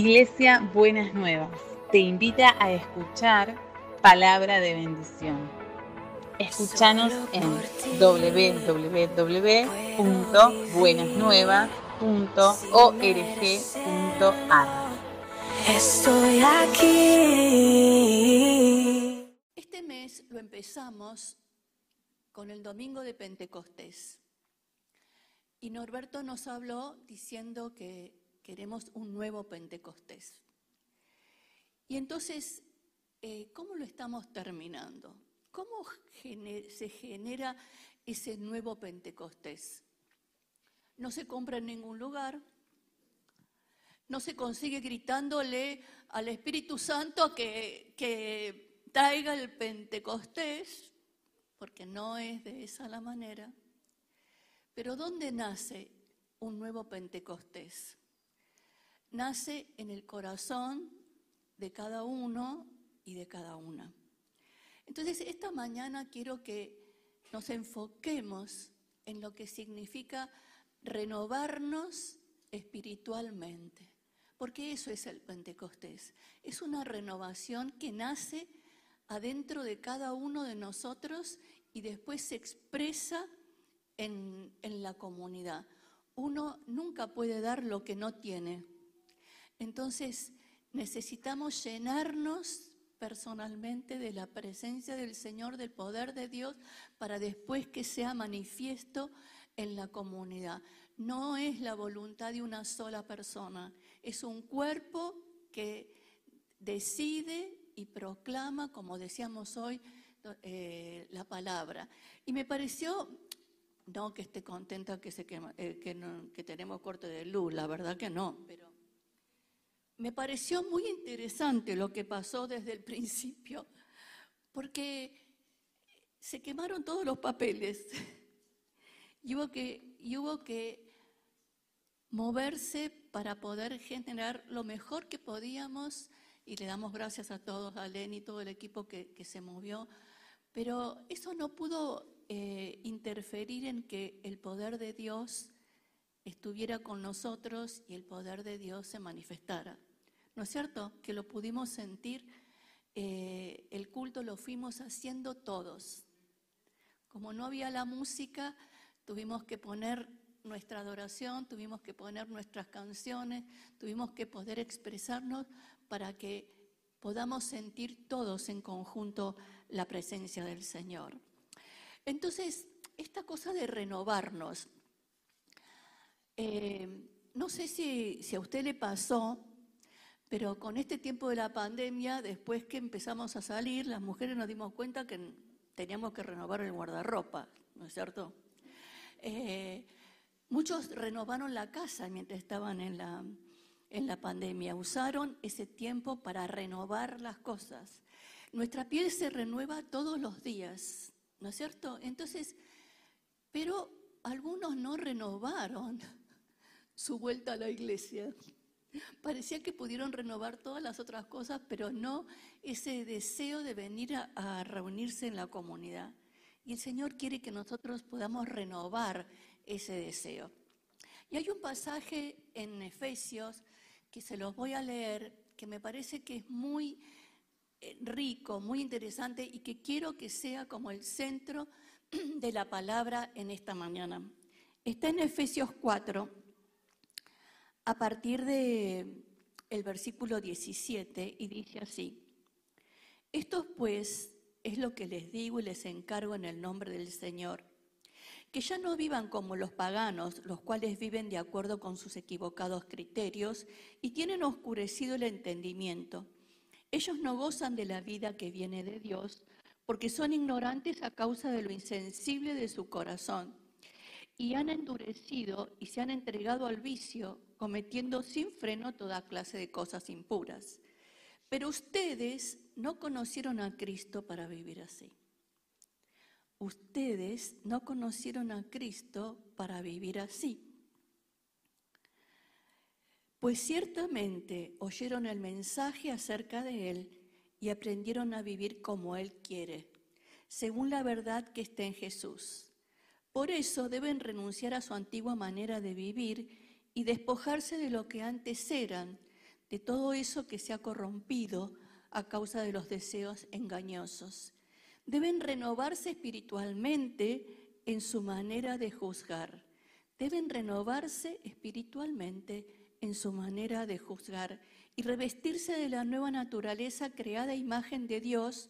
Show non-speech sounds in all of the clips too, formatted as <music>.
Iglesia Buenas Nuevas te invita a escuchar palabra de bendición. Escúchanos en www.buenasnuevas.org.ar. Estoy aquí. Este mes lo empezamos con el domingo de Pentecostés. Y Norberto nos habló diciendo que queremos un nuevo Pentecostés. Y entonces, eh, ¿cómo lo estamos terminando? ¿Cómo se genera ese nuevo Pentecostés? No se compra en ningún lugar, no se consigue gritándole al Espíritu Santo que, que traiga el Pentecostés, porque no es de esa la manera. Pero ¿dónde nace un nuevo Pentecostés? Nace en el corazón de cada uno y de cada una. Entonces, esta mañana quiero que nos enfoquemos en lo que significa renovarnos espiritualmente, porque eso es el Pentecostés. Es una renovación que nace adentro de cada uno de nosotros y después se expresa en, la comunidad. Uno nunca puede dar lo que no tiene. Entonces necesitamos llenarnos personalmente de la presencia del Señor, del poder de Dios, para después que sea manifiesto en la comunidad. No es la voluntad de una sola persona, es un cuerpo que decide y proclama, como decíamos hoy, eh, la palabra. Y me pareció no que esté contenta que, se quema, eh, que, tenemos corte de luz, la verdad que no, pero me pareció muy interesante lo que pasó desde el principio, porque se quemaron todos los papeles <laughs> y hubo que, moverse para poder generar lo mejor que podíamos y le damos gracias a todos, a Len y todo el equipo que, que se movió, pero eso no pudo eh, interferir en que el poder de Dios estuviera con nosotros y el poder de Dios se manifestara. ¿No es cierto? Que lo pudimos sentir, eh, el culto lo fuimos haciendo todos. Como no había la música, tuvimos que poner nuestra adoración, tuvimos que poner nuestras canciones, tuvimos que poder expresarnos para que podamos sentir todos en conjunto la presencia del Señor. Entonces, esta cosa de renovarnos, eh, no sé si, a usted le pasó, pero con este tiempo de la pandemia, después que empezamos a salir, las mujeres nos dimos cuenta que teníamos que renovar el guardarropa, ¿no es cierto? Eh, muchos renovaron la casa mientras estaban en la, en la pandemia, usaron ese tiempo para renovar las cosas. Nuestra piel se renueva todos los días. ¿no es cierto? Entonces, pero algunos no renovaron su vuelta a la iglesia. <laughs> Parecía que pudieron renovar todas las otras cosas, pero no ese deseo de venir a, reunirse en la comunidad. Y el Señor quiere que nosotros podamos renovar ese deseo. Y hay un pasaje en Efesios que se los voy a leer, que me parece que es muy eh, rico, muy interesante y que quiero que sea como el centro <clears throat> de la palabra en esta mañana. Está en Efesios 4, a partir de el versículo 17 y dice así: Esto pues es lo que les digo y les encargo en el nombre del Señor, que ya no vivan como los paganos, los cuales viven de acuerdo con sus equivocados criterios y tienen oscurecido el entendimiento. Ellos no gozan de la vida que viene de Dios porque son ignorantes a causa de lo insensible de su corazón y han endurecido y se han entregado al vicio, cometiendo sin freno toda clase de cosas impuras. Pero ustedes no conocieron a Cristo para vivir así. Ustedes no conocieron a Cristo para vivir así. Pues ciertamente oyeron el mensaje acerca de Él y aprendieron a vivir como Él quiere, según la verdad que está en Jesús. Por eso deben renunciar a su antigua manera de vivir y despojarse de lo que antes eran, de todo eso que se ha corrompido a causa de los deseos engañosos. Deben renovarse espiritualmente en su manera de juzgar. Deben renovarse espiritualmente en su manera de juzgar y revestirse de la nueva naturaleza creada a imagen de Dios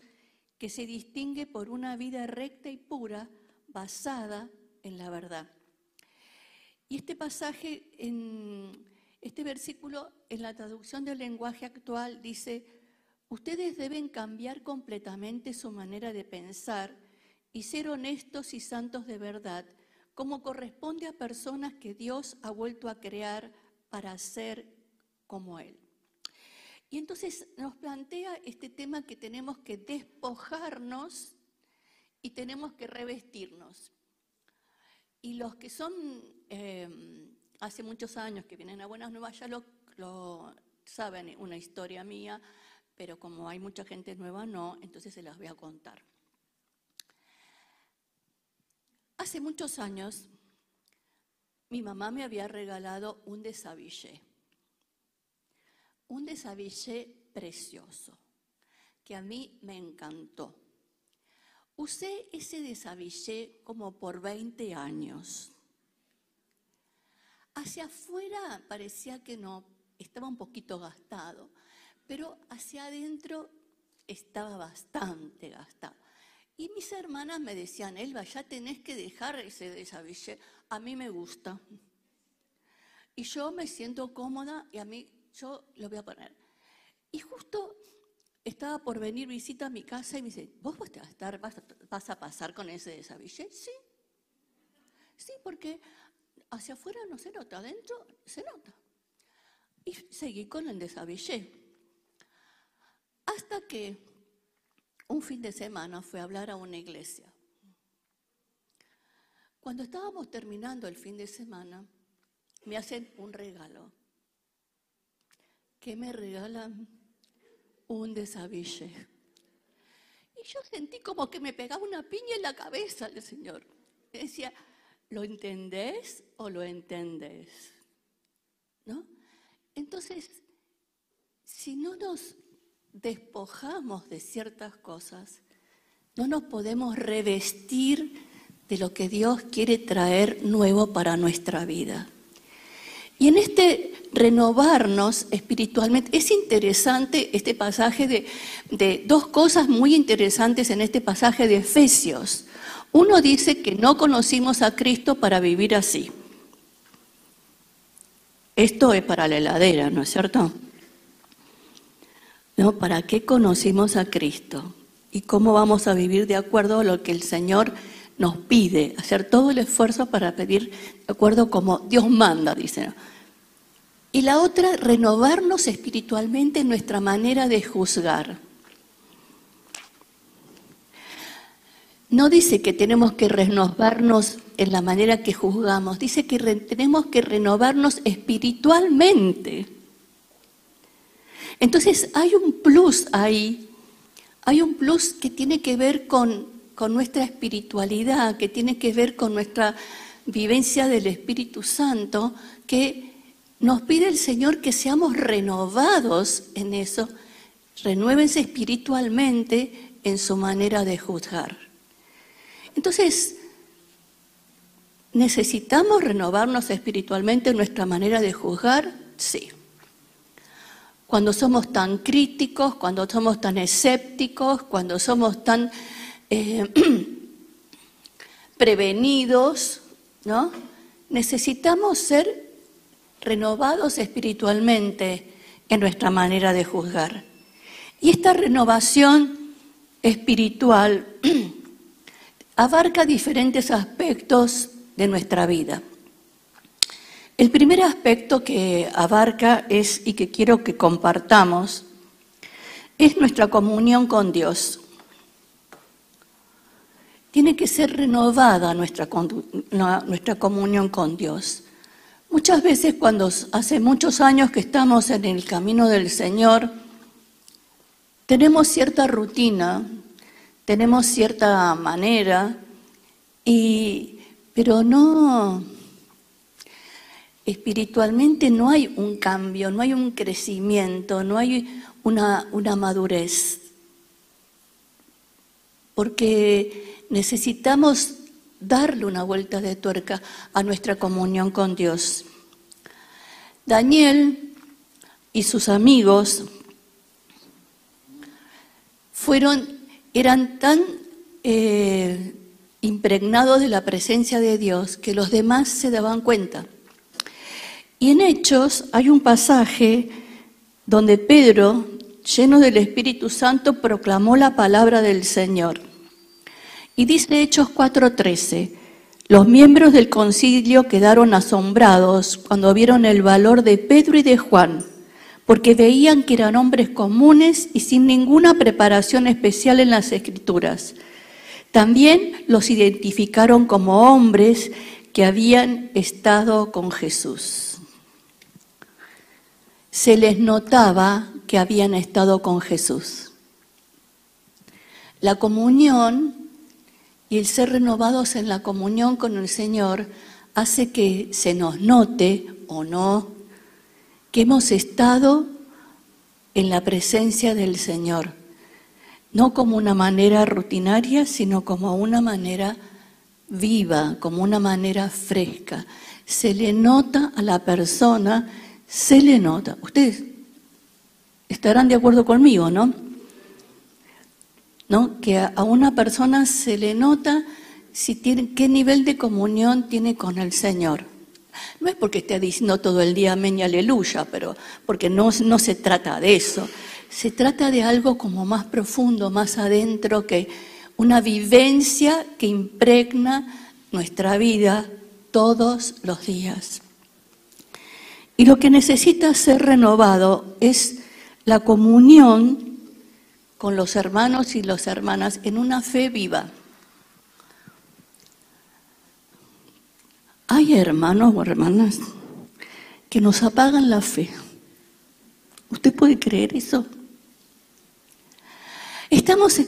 que se distingue por una vida recta y pura basada en la verdad. Y este pasaje, en este versículo, en la traducción del lenguaje actual, dice, ustedes deben cambiar completamente su manera de pensar y ser honestos y santos de verdad, como corresponde a personas que Dios ha vuelto a crear para ser como Él. Y entonces nos plantea este tema que tenemos que despojarnos y tenemos que revestirnos. Y los que son em, hace muchos años que vienen a Buenas Nuevas ya lo, saben, una historia mía, pero como hay mucha gente nueva no, entonces se las voy a contar. Hace muchos años mi mamá me había regalado un desabillé, un desabillé precioso, que a mí me encantó. Usé ese desabillé como por 20 años. Hacia afuera parecía que no, estaba un poquito gastado, pero hacia adentro estaba bastante gastado. Y mis hermanas me decían, Elba, ya tenés que dejar ese desabillé. A mí me gusta. Y yo me siento cómoda y a mí, yo lo voy a poner. Y justo estaba por venir visita a mi casa y me dice, ¿vos vas a, estar, vas a, pasar con ese desabillé? Sí. Sí, porque hacia afuera no se nota, adentro se nota. Y seguí con el desabillé. Hasta que un fin de semana fue a hablar a una iglesia. Cuando estábamos terminando el fin de semana, me hacen un regalo. ¿Qué me regalan? Un desabille. Y yo sentí como que me pegaba una piña en la cabeza el Señor. decía, ¿lo entendés o lo entendés? ¿No? Entonces, si no nos despojamos de ciertas cosas, no nos podemos revestir de lo que Dios quiere traer nuevo para nuestra vida. Y en este renovarnos espiritualmente, es interesante este pasaje de, dos cosas muy interesantes en este pasaje de Efesios. Uno dice que no conocimos a Cristo para vivir así. Esto es para la heladera, ¿no es cierto? ¿no? ¿Para qué conocimos a Cristo? ¿Y cómo vamos a vivir de acuerdo a lo que el Señor nos pide? Hacer todo el esfuerzo para pedir de acuerdo como Dios manda, dice. Y la otra, renovarnos espiritualmente en nuestra manera de juzgar. No dice que tenemos que renovarnos en la manera que juzgamos, dice que tenemos que renovarnos espiritualmente. Entonces hay un plus ahí, hay un plus que tiene que ver con, con nuestra espiritualidad, que tiene que ver con nuestra vivencia del Espíritu Santo, que nos pide el Señor que seamos renovados en eso, renuévense espiritualmente en su manera de juzgar. Entonces, ¿necesitamos renovarnos espiritualmente en nuestra manera de juzgar? Sí cuando somos tan críticos, cuando somos tan escépticos, cuando somos tan eh, <clears throat> prevenidos, ¿no? Necesitamos ser renovados espiritualmente en nuestra manera de juzgar. Y esta renovación espiritual <clears throat> abarca diferentes aspectos de nuestra vida. El primer aspecto que abarca es y que quiero que compartamos es nuestra comunión con Dios. Tiene que ser renovada nuestra, nuestra comunión con Dios. Muchas veces cuando hace muchos años que estamos en el camino del Señor, tenemos cierta rutina, tenemos cierta manera, y, pero no, espiritualmente no hay un cambio, no hay un crecimiento, no hay una, una madurez. Porque necesitamos darle una vuelta de tuerca a nuestra comunión con Dios. Daniel y sus amigos fueron, eran tan eh, impregnados de la presencia de Dios que los demás se daban cuenta. Y en Hechos hay un pasaje donde Pedro, lleno del Espíritu Santo, proclamó la palabra del Señor. Y dice Hechos 4:13, los miembros del concilio quedaron asombrados cuando vieron el valor de Pedro y de Juan, porque veían que eran hombres comunes y sin ninguna preparación especial en las escrituras. También los identificaron como hombres que habían estado con Jesús. Se les notaba que habían estado con Jesús. La comunión y el ser renovados en la comunión con el Señor hace que se nos note o no que hemos estado en la presencia del Señor, no como una manera rutinaria, sino como una manera viva, como una manera fresca. Se le nota a la persona, se le nota. Ustedes estarán de acuerdo conmigo, ¿no? ¿No? que a una persona se le nota si tiene, qué nivel de comunión tiene con el Señor. No es porque esté diciendo todo el día amén y aleluya, pero porque no, no se trata de eso. Se trata de algo como más profundo, más adentro, que una vivencia que impregna nuestra vida todos los días. Y lo que necesita ser renovado es la comunión con los hermanos y las hermanas en una fe viva. Hay hermanos o hermanas que nos apagan la fe. ¿Usted puede creer eso? Estamos,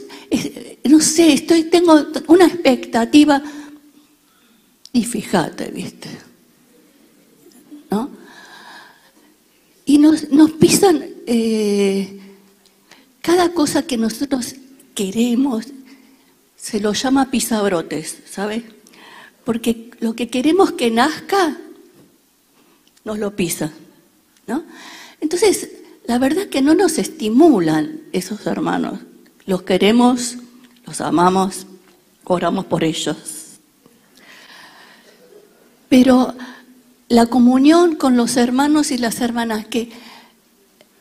no sé, estoy, tengo una expectativa y fíjate, viste, ¿no? Y nos, nos pisan eh, cada cosa que nosotros queremos se lo llama pisabrotes, ¿sabe? Porque lo que queremos que nazca, nos lo pisa, ¿no? Entonces, la verdad que no nos estimulan esos hermanos. Los queremos, los amamos, oramos por ellos. Pero la comunión con los hermanos y las hermanas que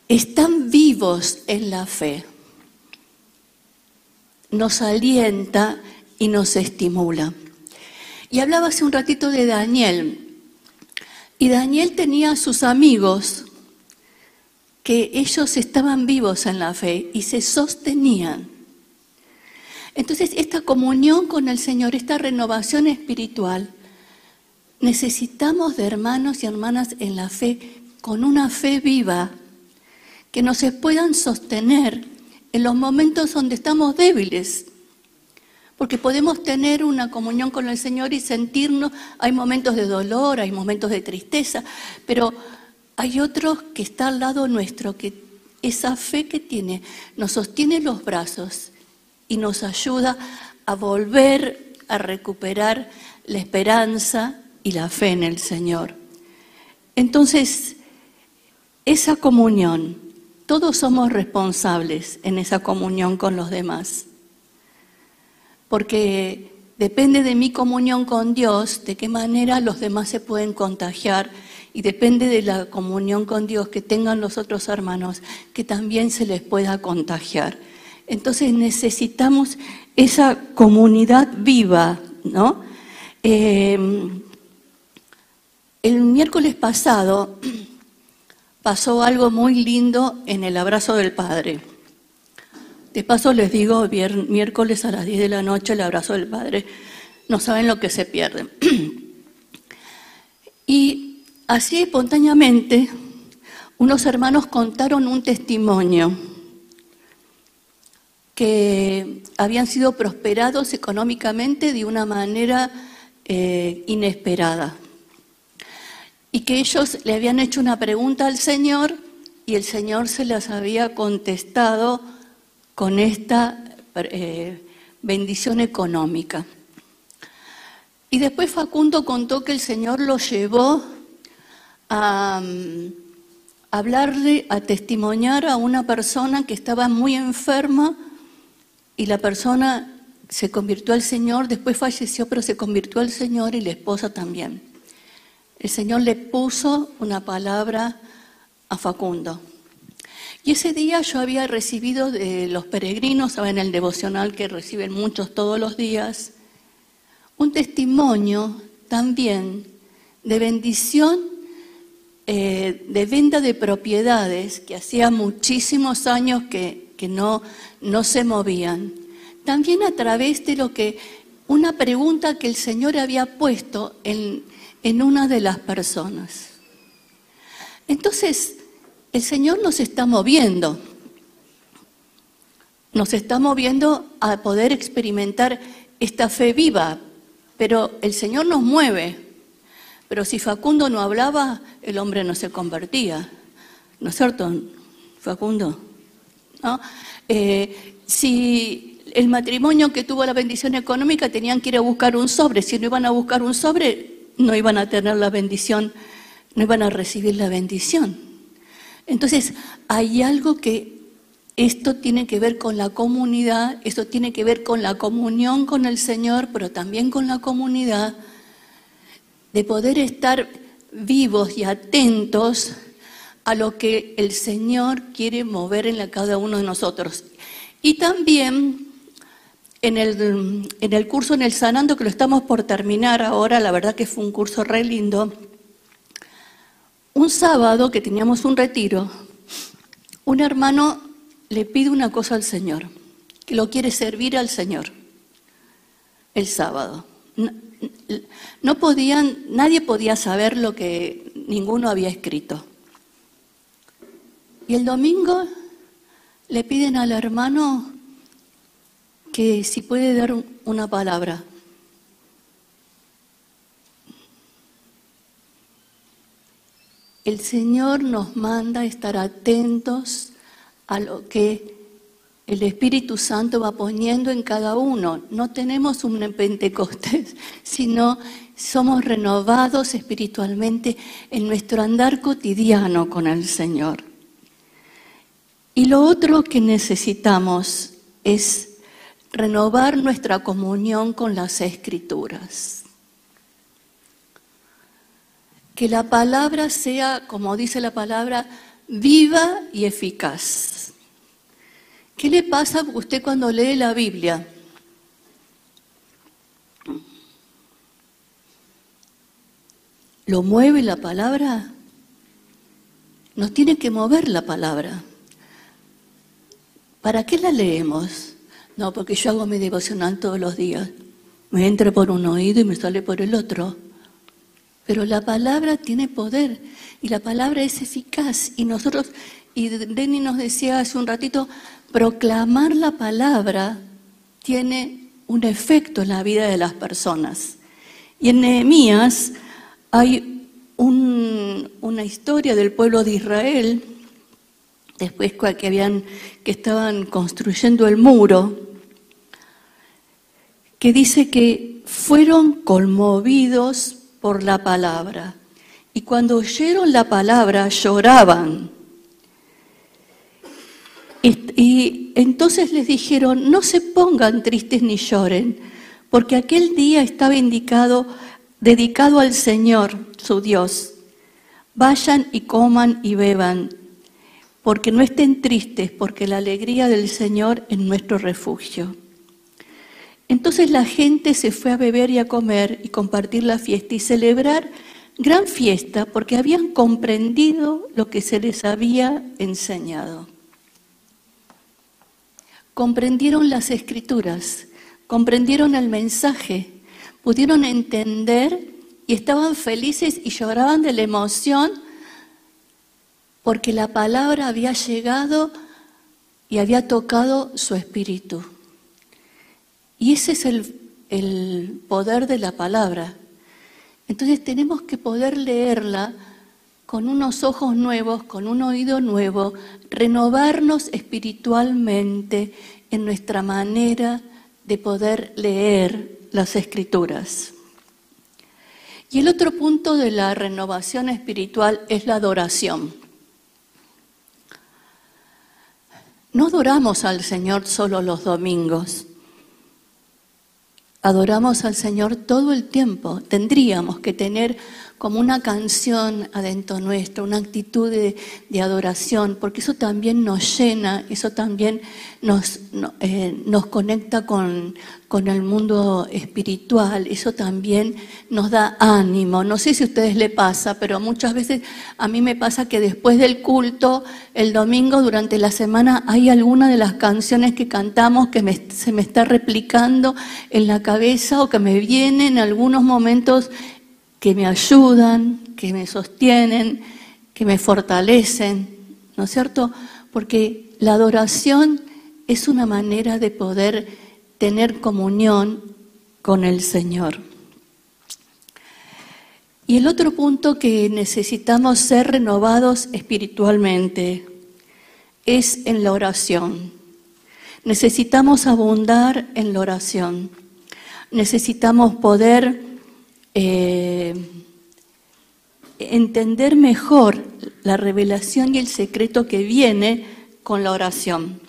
están vivos en la fe. Nos alienta y nos estimula. Y hablaba hace un ratito de Daniel. Y Daniel tenía a sus amigos que ellos estaban vivos en la fe y se sostenían. Entonces, esta comunión con el Señor, esta renovación espiritual, necesitamos de hermanos y hermanas en la fe, con una fe viva, que nos puedan sostener en los momentos donde estamos débiles. Porque podemos tener una comunión con el Señor y sentirnos, hay momentos de dolor, hay momentos de tristeza, pero hay otros que está al lado nuestro, que esa fe que tiene nos sostiene los brazos y nos ayuda a volver a recuperar la esperanza y la fe en el Señor. Entonces, esa comunión todos somos responsables en esa comunión con los demás. Porque depende de mi comunión con Dios, de qué manera los demás se pueden contagiar y depende de la comunión con Dios que tengan los otros hermanos, que también se les pueda contagiar. Entonces necesitamos esa comunidad viva, ¿no? Eh, el miércoles pasado pasó algo muy lindo en el abrazo del Padre. De paso les digo, miércoles a las 10 de la noche el abrazo del Padre, no saben lo que se pierden. <clears throat> y así espontáneamente, unos hermanos contaron un testimonio que habían sido prosperados económicamente de una manera eh, inesperada. Y que ellos le habían hecho una pregunta al Señor y el Señor se las había contestado con esta eh, bendición económica. Y después Facundo contó que el Señor lo llevó a mm, hablarle, a testimoniar a una persona que estaba muy enferma y la persona se convirtió al Señor, después falleció, pero se convirtió al Señor y la esposa también. El Señor le puso una palabra a Facundo. Y ese día yo había recibido de los peregrinos, en el devocional que reciben muchos todos los días, un testimonio también de bendición, eh, de venta de propiedades que hacía muchísimos años que, no, no se movían. También a través de lo que, una pregunta que el Señor había puesto en, en una de las personas. Entonces, el Señor nos está moviendo, nos está moviendo a poder experimentar esta fe viva, pero el Señor nos mueve. Pero si Facundo no hablaba, el hombre no se convertía. ¿No es cierto, Facundo? Eh, si el matrimonio que tuvo la bendición económica tenían que ir a buscar un sobre, si no iban a buscar un sobre, no iban a tener la bendición, no iban a recibir la bendición. Entonces, hay algo que esto tiene que ver con la comunidad, esto tiene que ver con la comunión con el Señor, pero también con la comunidad, de poder estar vivos y atentos a lo que el Señor quiere mover en cada uno de nosotros. Y también en el, en el curso en el Sanando, que lo estamos por terminar ahora, la verdad que fue un curso re lindo, un sábado que teníamos un retiro, un hermano le pide una cosa al Señor, que lo quiere servir al Señor el sábado. No, podían, nadie podía saber lo que ninguno había escrito. Y el domingo le piden al hermano que si puede dar una palabra. El Señor nos manda estar atentos a lo que el Espíritu Santo va poniendo en cada uno. No tenemos un Pentecostés, <laughs> sino somos renovados espiritualmente en nuestro andar cotidiano con el Señor. Y lo otro que necesitamos es renovar nuestra comunión con las escrituras. Que la palabra sea, como dice la palabra, viva y eficaz. ¿Qué le pasa a usted cuando lee la Biblia? ¿Lo mueve la palabra? Nos tiene que mover la palabra. ¿Para qué la leemos? No, porque yo hago mi devocional todos los días. Me entra por un oído y me sale por el otro. Pero la palabra tiene poder y la palabra es eficaz. Y nosotros, y Denny nos decía hace un ratito, proclamar la palabra tiene un efecto en la vida de las personas. Y en Nehemías hay una historia del pueblo de Israel después que, habían, que estaban construyendo el muro, que dice que fueron conmovidos por la palabra. Y cuando oyeron la palabra lloraban. Y entonces les dijeron, no se pongan tristes ni lloren, porque aquel día estaba indicado, dedicado al Señor, su Dios. Vayan y coman y beban porque no estén tristes, porque la alegría del Señor es nuestro refugio. Entonces la gente se fue a beber y a comer y compartir la fiesta y celebrar gran fiesta porque habían comprendido lo que se les había enseñado. Comprendieron las escrituras, comprendieron el mensaje, pudieron entender y estaban felices y lloraban de la emoción porque la palabra había llegado y había tocado su espíritu. Y ese es el, poder de la palabra. Entonces tenemos que poder leerla con unos ojos nuevos, con un oído nuevo, renovarnos espiritualmente en nuestra manera de poder leer las escrituras. Y el otro punto de la renovación espiritual es la adoración. No adoramos al Señor solo los domingos. Adoramos al Señor todo el tiempo. Tendríamos que tener como una canción adentro nuestro, una actitud de, adoración, porque eso también nos llena, eso también nos, eh, nos conecta con, con el mundo espiritual, eso también nos da ánimo. No sé si a ustedes le pasa, pero muchas veces a mí me pasa que después del culto, el domingo, durante la semana, hay alguna de las canciones que cantamos que se me está replicando en la cabeza o que me vienen en algunos momentos que me ayudan, que me sostienen, que me fortalecen, ¿no es cierto? Porque la adoración es una manera de poder tener comunión con el Señor. Y el otro punto que necesitamos ser renovados espiritualmente es en la oración. Necesitamos abundar en la oración. Necesitamos poder eh, entender mejor la revelación y el secreto que viene con la oración.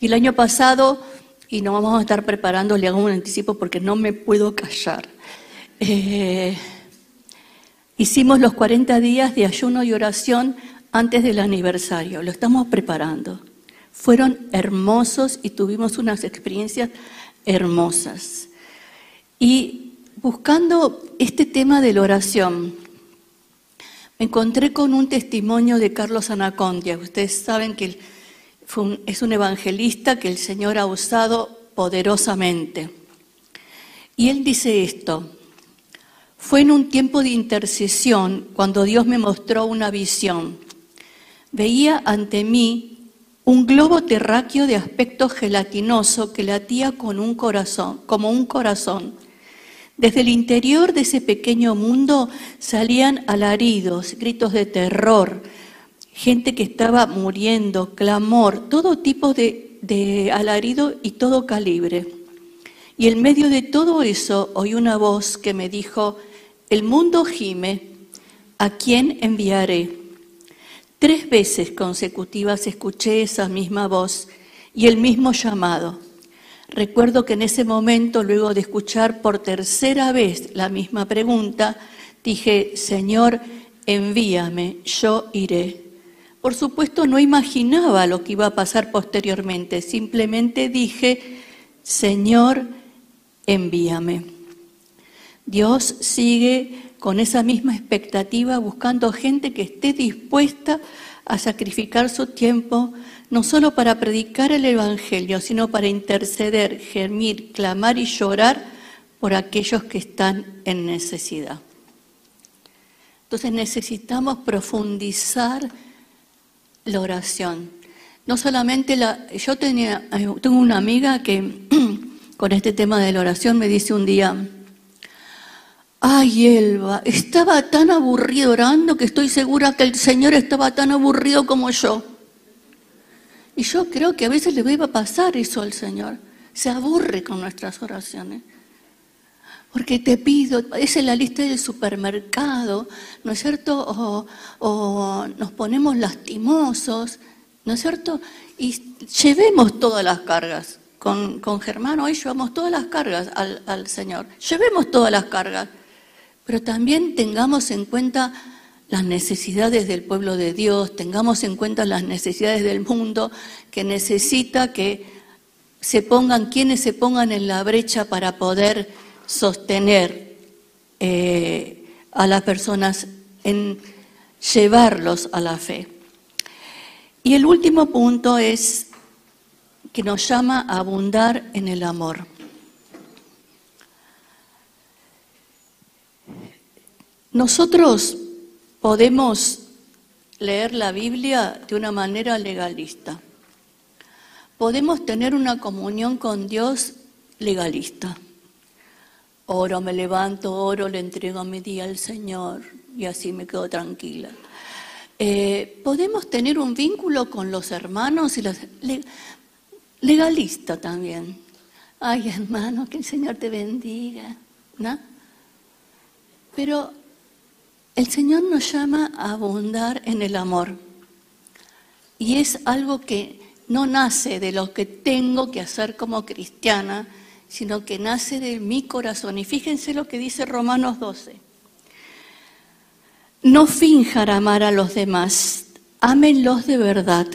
Y el año pasado, y no vamos a estar preparando, le hago un anticipo porque no me puedo callar, eh, hicimos los 40 días de ayuno y oración antes del aniversario, lo estamos preparando. Fueron hermosos y tuvimos unas experiencias hermosas. Y buscando este tema de la oración, me encontré con un testimonio de Carlos Anacondia. Ustedes saben que es un evangelista que el Señor ha usado poderosamente. Y él dice esto, fue en un tiempo de intercesión cuando Dios me mostró una visión. Veía ante mí un globo terráqueo de aspecto gelatinoso que latía con un corazón, como un corazón desde el interior de ese pequeño mundo salían alaridos, gritos de terror, gente que estaba muriendo, clamor, todo tipo de, alarido y todo calibre. Y en medio de todo eso oí una voz que me dijo, el mundo gime, ¿a quién enviaré? Tres veces consecutivas escuché esa misma voz y el mismo llamado. Recuerdo que en ese momento, luego de escuchar por tercera vez la misma pregunta, dije, Señor, envíame, yo iré. Por supuesto, no imaginaba lo que iba a pasar posteriormente, simplemente dije, Señor, envíame. Dios sigue con esa misma expectativa buscando gente que esté dispuesta a sacrificar su tiempo, no solo para predicar el Evangelio, sino para interceder, gemir, clamar y llorar por aquellos que están en necesidad. Entonces necesitamos profundizar la oración. No solamente la... Yo tenía, tengo una amiga que <clears throat> con este tema de la oración me dice un día, Ay, Elba, estaba tan aburrido orando que estoy segura que el Señor estaba tan aburrido como yo. Y yo creo que a veces le va a pasar eso al Señor. Se aburre con nuestras oraciones. Porque te pido, es en la lista del supermercado, ¿no es cierto? O, nos ponemos lastimosos, ¿no es cierto? Y llevemos todas las cargas. Con, con Germán hoy llevamos todas las cargas al, al Señor. Llevemos todas las cargas. Pero también tengamos en cuenta las necesidades del pueblo de Dios, tengamos en cuenta las necesidades del mundo que necesita que se pongan, quienes se pongan en la brecha para poder sostener eh, a las personas en llevarlos a la fe. Y el último punto es que nos llama a abundar en el amor. Nosotros podemos leer la Biblia de una manera legalista. Podemos tener una comunión con Dios legalista. Oro, me levanto, oro, le entrego mi día al Señor. y así me quedo tranquila. Eh, podemos tener un vínculo con los hermanos y los legalista también. Ay, hermano, que el Señor te bendiga, ¿no? Pero el Señor nos llama a abundar en el amor. Y es algo que no nace de lo que tengo que hacer como cristiana, sino que nace de mi corazón. Y fíjense lo que dice Romanos 12. No finjan amar a los demás, ámenlos de verdad.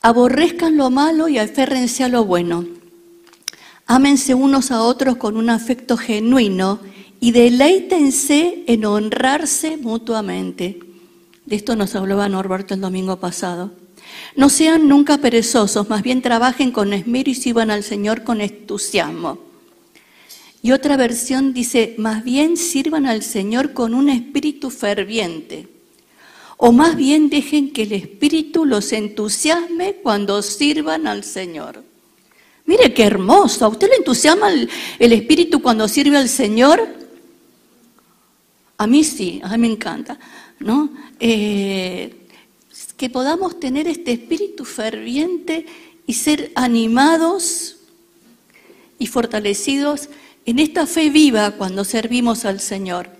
Aborrezcan lo malo y aférrense a lo bueno. Ámense unos a otros con un afecto genuino y deleítense en honrarse mutuamente. De esto nos hablaba Norberto el domingo pasado. No sean nunca perezosos, más bien trabajen con esmero y sirvan al Señor con entusiasmo. Y otra versión dice, más bien sirvan al Señor con un espíritu ferviente. O más bien dejen que el espíritu los entusiasme cuando sirvan al Señor. Mire qué hermoso. ¿A usted le entusiasma el, espíritu cuando sirve al Señor? A mí sí, a mí me encanta. ¿no? Eh, que podamos tener este espíritu ferviente y ser animados y fortalecidos en esta fe viva cuando servimos al Señor.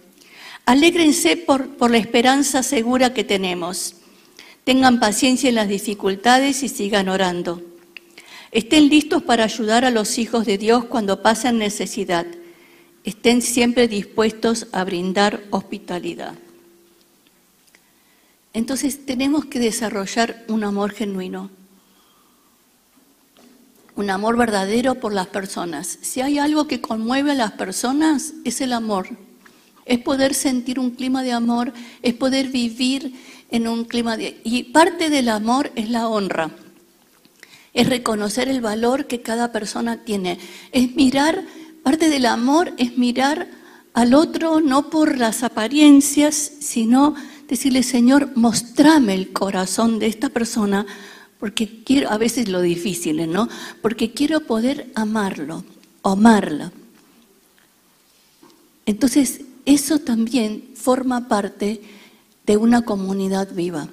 Alégrense por, por, la esperanza segura que tenemos. Tengan paciencia en las dificultades y sigan orando. Estén listos para ayudar a los hijos de Dios cuando pasen necesidad. Estén siempre dispuestos a brindar hospitalidad. Entonces tenemos que desarrollar un amor genuino, un amor verdadero por las personas. Si hay algo que conmueve a las personas, es el amor. Es poder sentir un clima de amor, es poder vivir en un clima de... Y parte del amor es la honra, es reconocer el valor que cada persona tiene, es mirar, parte del amor es mirar al otro no por las apariencias, sino decirle, Señor, mostrame el corazón de esta persona, porque quiero, a veces lo difícil, ¿no? Porque quiero poder amarlo, amarla. Entonces, eso también forma parte de una comunidad viva.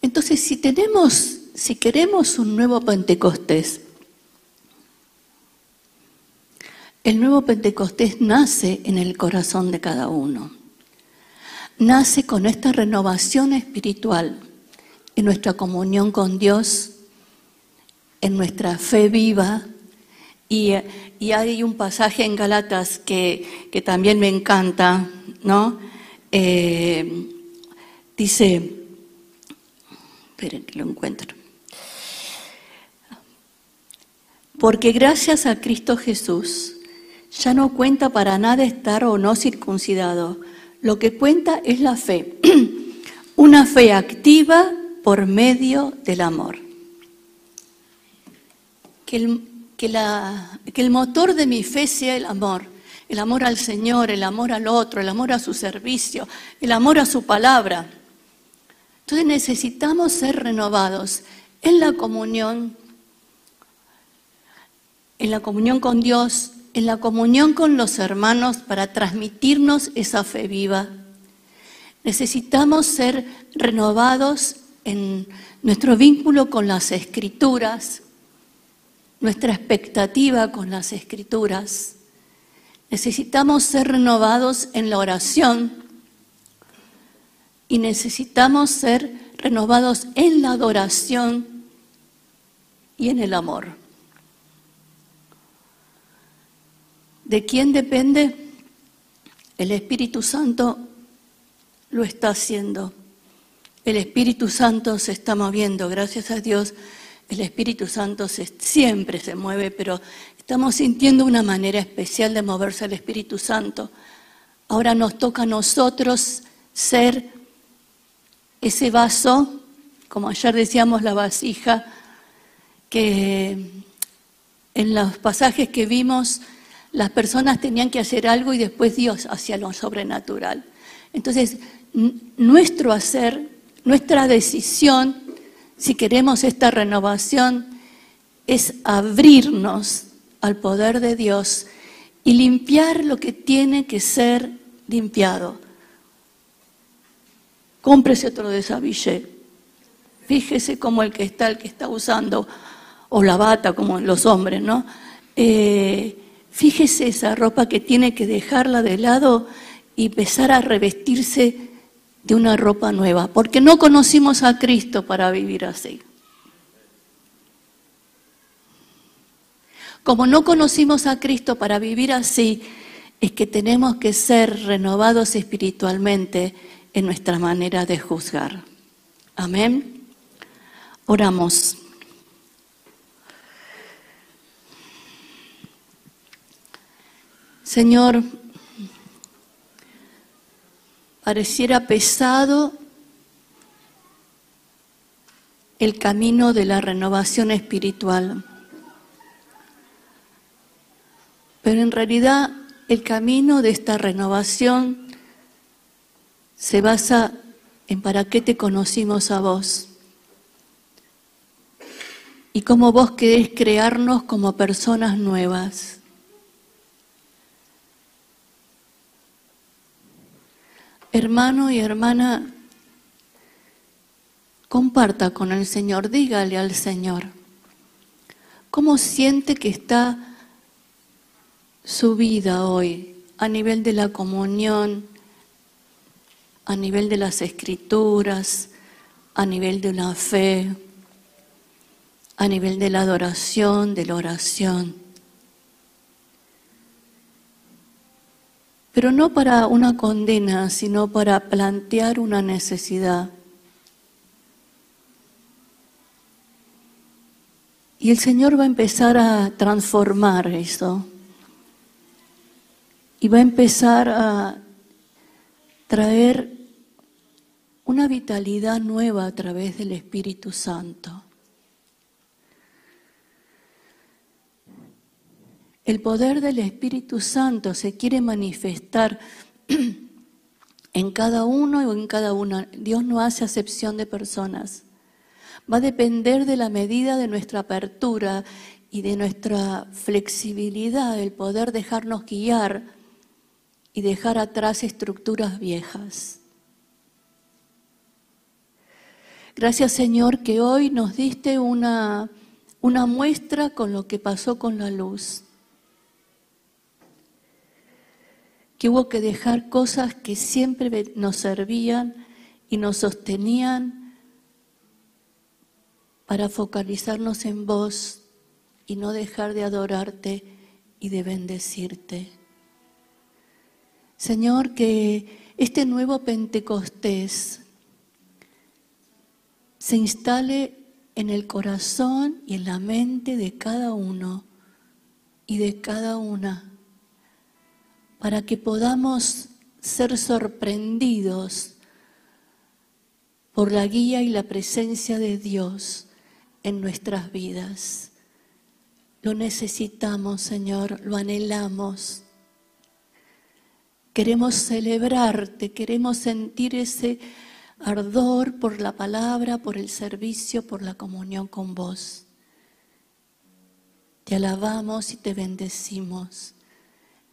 Entonces, si tenemos, si queremos un nuevo Pentecostés, el nuevo Pentecostés nace en el corazón de cada uno nace con esta renovación espiritual en nuestra comunión con Dios, en nuestra fe viva. Y, hay un pasaje en Galatas que, también me encanta, ¿no? Eh, dice, esperen que lo encuentro. Porque gracias a Cristo Jesús ya no cuenta para nada estar o no circuncidado lo que cuenta es la fe, <clears throat> una fe activa por medio del amor. Que el, que, el motor de mi fe sea el amor, el amor al Señor, el amor al otro, el amor a su servicio, el amor a su palabra. Entonces necesitamos ser renovados en la comunión, en la comunión con Dios, en la comunión con los hermanos para transmitirnos esa fe viva. Necesitamos ser renovados en nuestro vínculo con las escrituras, nuestra expectativa con las escrituras. Necesitamos ser renovados en la oración y necesitamos ser renovados en la adoración y en el amor. ¿De quién depende? El Espíritu Santo lo está haciendo. El Espíritu Santo se está moviendo, gracias a Dios. El Espíritu Santo siempre se mueve, pero estamos sintiendo una manera especial de moverse el Espíritu Santo. Ahora nos toca a nosotros ser ese vaso, como ayer decíamos, la vasija, que en los pasajes que vimos las personas tenían que hacer algo y después Dios hacía lo sobrenatural. Entonces, nuestro hacer, nuestra decisión, si queremos esta renovación, es abrirnos al poder de Dios y limpiar lo que tiene que ser limpiado. Cómprese otro desabillé. Fíjese como el que está, el que está usando, o la bata, como los hombres, ¿no? Eh, fíjese esa ropa que tiene que dejarla de lado y empezar a revestirse de una ropa nueva, porque no conocimos a Cristo para vivir así. Como no conocimos a Cristo para vivir así, es que tenemos que ser renovados espiritualmente en nuestra manera de juzgar. Amén. Oramos. Señor, pareciera pesado el camino de la renovación espiritual. Pero en realidad el camino de esta renovación se basa en para qué te conocimos a vos y cómo vos querés crearnos como personas nuevas. Hermano y hermana, comparta con el Señor, dígale al Señor, ¿cómo siente que está su vida hoy a nivel de la comunión, a nivel de las escrituras, a nivel de la fe, a nivel de la adoración, de la oración. Pero no para una condena, sino para plantear una necesidad. Y el Señor va a empezar a transformar eso y va a empezar a traer una vitalidad nueva a través del Espíritu Santo. El poder del Espíritu Santo se quiere manifestar <clears throat> en cada uno o en cada una. Dios no hace acepción de personas. Va a depender de la medida de nuestra apertura y de nuestra flexibilidad, el poder dejarnos guiar y dejar atrás estructuras viejas. Gracias Señor que hoy nos diste una, una muestra con lo que pasó con la luz. Que hubo que dejar cosas que siempre nos servían y nos sostenían para focalizarnos en vos y no dejar de adorarte y de bendecirte. Señor, que este nuevo Pentecostés se instale en el corazón y en la mente de cada uno y de cada una, para que podamos ser sorprendidos por la guía y la presencia de Dios en nuestras vidas. Lo necesitamos, Señor, lo anhelamos. Queremos celebrarte, queremos sentir ese ardor por la palabra, por el servicio, por la comunión con vos. Te alabamos y te bendecimos.